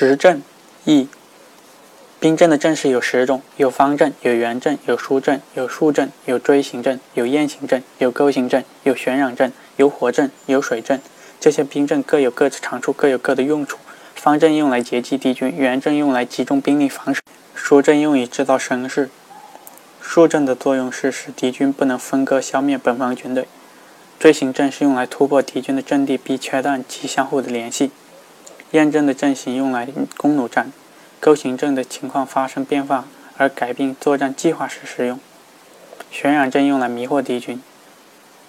实阵一，兵阵的阵势有十种，有方阵，有圆阵，有疏阵，有竖阵，有锥形阵，有雁形阵，有钩形阵，有悬壤阵，有火阵，有水阵。这些兵阵各有各的长处，各有各的用处。方阵用来截击敌军，圆阵用来集中兵力防守，疏阵用于制造声势。竖阵的作用是使敌军不能分割消灭本方军队。锥形阵是用来突破敌军的阵地，并切断其相互的联系。雁阵的阵型用来攻弩战，勾形阵的情况发生变化而改变作战计划时使用。悬壤阵用来迷惑敌军，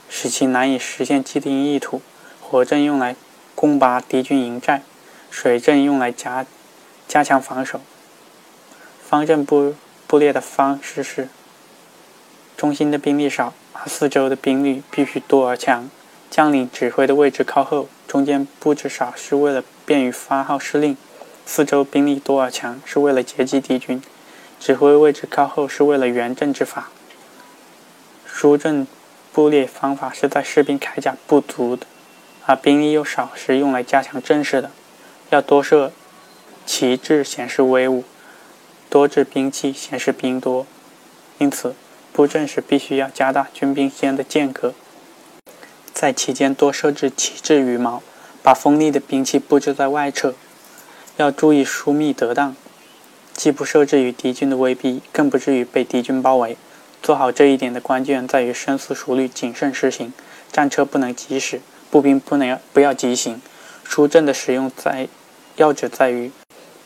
使其难以实现既定意图。火阵用来攻拔敌军营寨，水阵用来加加强防守。方阵部部列的方式是：中心的兵力少，而四周的兵力必须多而强。将领指挥的位置靠后，中间布置少是为了便于发号施令；四周兵力多而强是为了截击敌军。指挥位置靠后是为了圆阵之法。疏阵布列方法是在士兵铠甲不足的。而兵力又少时，用来加强阵势的，要多设旗帜显示威武，多置兵器显示兵多。因此，布阵时必须要加大军兵间的间隔，在其间多设置旗帜羽毛，把锋利的兵器布置在外侧。要注意疏密得当，既不受制于敌军的威逼，更不至于被敌军包围。做好这一点的关键在于深思熟虑、谨慎施行。战车不能急驶。步兵不能不要急行，疏阵的使用在要旨在于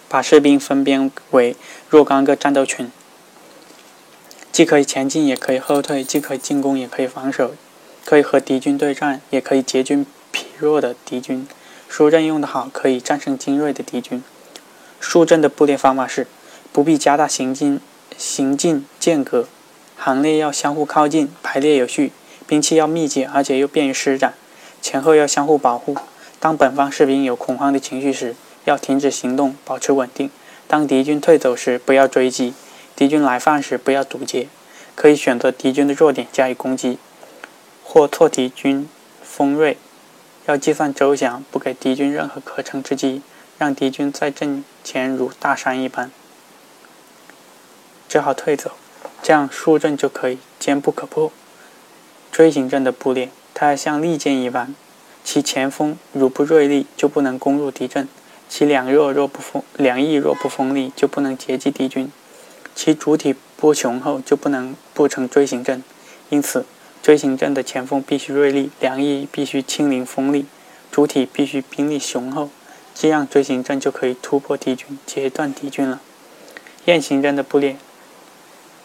把士兵分编为若干个战斗群，既可以前进也可以后退，既可以进攻也可以防守，可以和敌军对战，也可以截军弱的敌军。疏阵用得好，可以战胜精锐的敌军。树阵的布列方法是：不必加大行进行进间隔，行列要相互靠近，排列有序，兵器要密集，而且又便于施展。前后要相互保护。当本方士兵有恐慌的情绪时，要停止行动，保持稳定。当敌军退走时，不要追击；敌军来犯时，不要堵截。可以选择敌军的弱点加以攻击，或挫敌军锋锐。要计算周详，不给敌军任何可乘之机，让敌军在阵前如大山一般，只好退走。这样竖阵就可以坚不可破。锥形阵的布列。它像利剑一般，其前锋如不锐利，就不能攻入敌阵；其两翼若不锋，两翼若不锋利，就不能截击敌军；其主体不雄厚，就不能布成锥形阵。因此，锥形阵的前锋必须锐利，两翼必须轻灵锋利，主体必须兵力雄厚，这样锥形阵就可以突破敌军，截断敌军了。雁形阵的布列，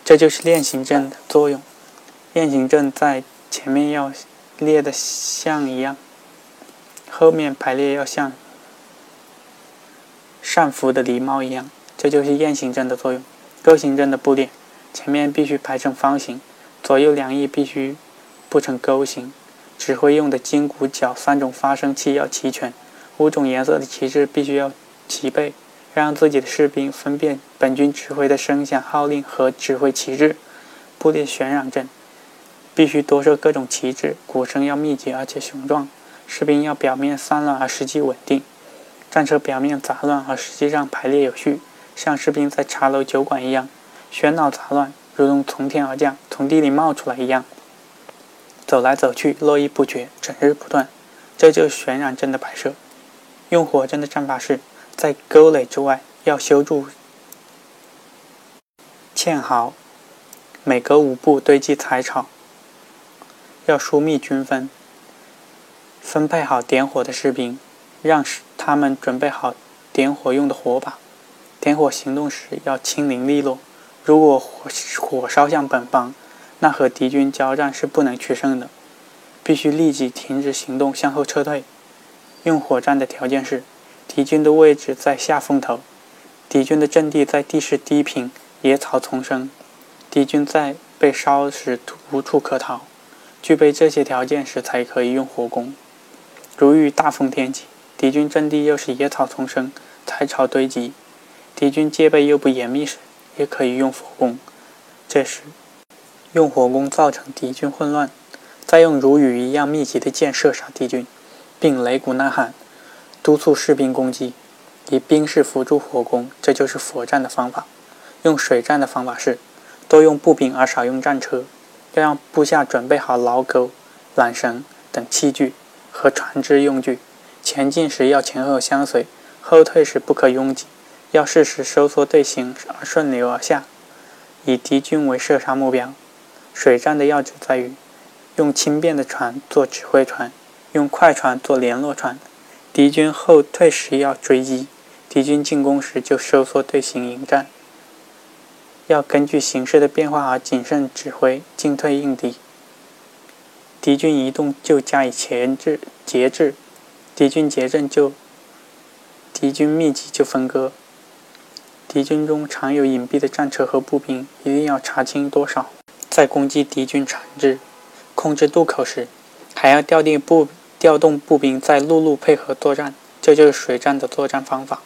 这就是雁形阵的作用。雁形阵在前面要。列的像一样，后面排列要像扇幅的狸猫一样，这就是雁形阵的作用。钩形阵的布列，前面必须排成方形，左右两翼必须不成钩形。指挥用的金鼓角三种发声器要齐全，五种颜色的旗帜必须要齐备，让自己的士兵分辨本军指挥的声响号令和指挥旗帜。布列悬壤阵。必须多设各种旗帜，鼓声要密集而且雄壮，士兵要表面散乱而实际稳定，战车表面杂乱而实际上排列有序，像士兵在茶楼酒馆一样，喧闹杂乱，如同从天而降、从地里冒出来一样，走来走去，络绎不绝，整日不断。这就是悬染阵的摆设。用火阵的战法是，在沟垒之外要修筑堑壕，每隔五步堆积柴草。要疏密均分，分配好点火的士兵，让他们准备好点火用的火把。点火行动时要轻灵利落。如果火火烧向本方，那和敌军交战是不能取胜的，必须立即停止行动，向后撤退。用火战的条件是：敌军的位置在下风头，敌军的阵地在地势低平、野草丛生，敌军在被烧时无处可逃。具备这些条件时，才可以用火攻。如遇大风天气，敌军阵地又是野草丛生、柴草堆积，敌军戒备又不严密时，也可以用火攻。这时，用火攻造成敌军混乱，再用如雨一样密集的箭射杀敌军，并擂鼓呐喊，督促士兵攻击。以兵士辅助火攻，这就是佛战的方法。用水战的方法是，多用步兵而少用战车，要让部下准备好牢钩、缆绳等器具和船只用具，前进时要前后相随，后退时不可拥挤，要适时收缩队形而顺流而下，以敌军为射杀目标。水战的要旨在于，用轻便的船做指挥船，用快船做联络船。敌军后退时要追击，敌军进攻时就收缩队形迎战。要根据形势的变化而谨慎指挥，进退应敌。敌军移动就加以前置节制，敌军结阵就敌军密集就分割。敌军中常有隐蔽的战车和步兵，一定要查清多少。在攻击敌军船只、控制渡口时，还要调定步调动步兵在陆路配合作战，这就是水战的作战方法。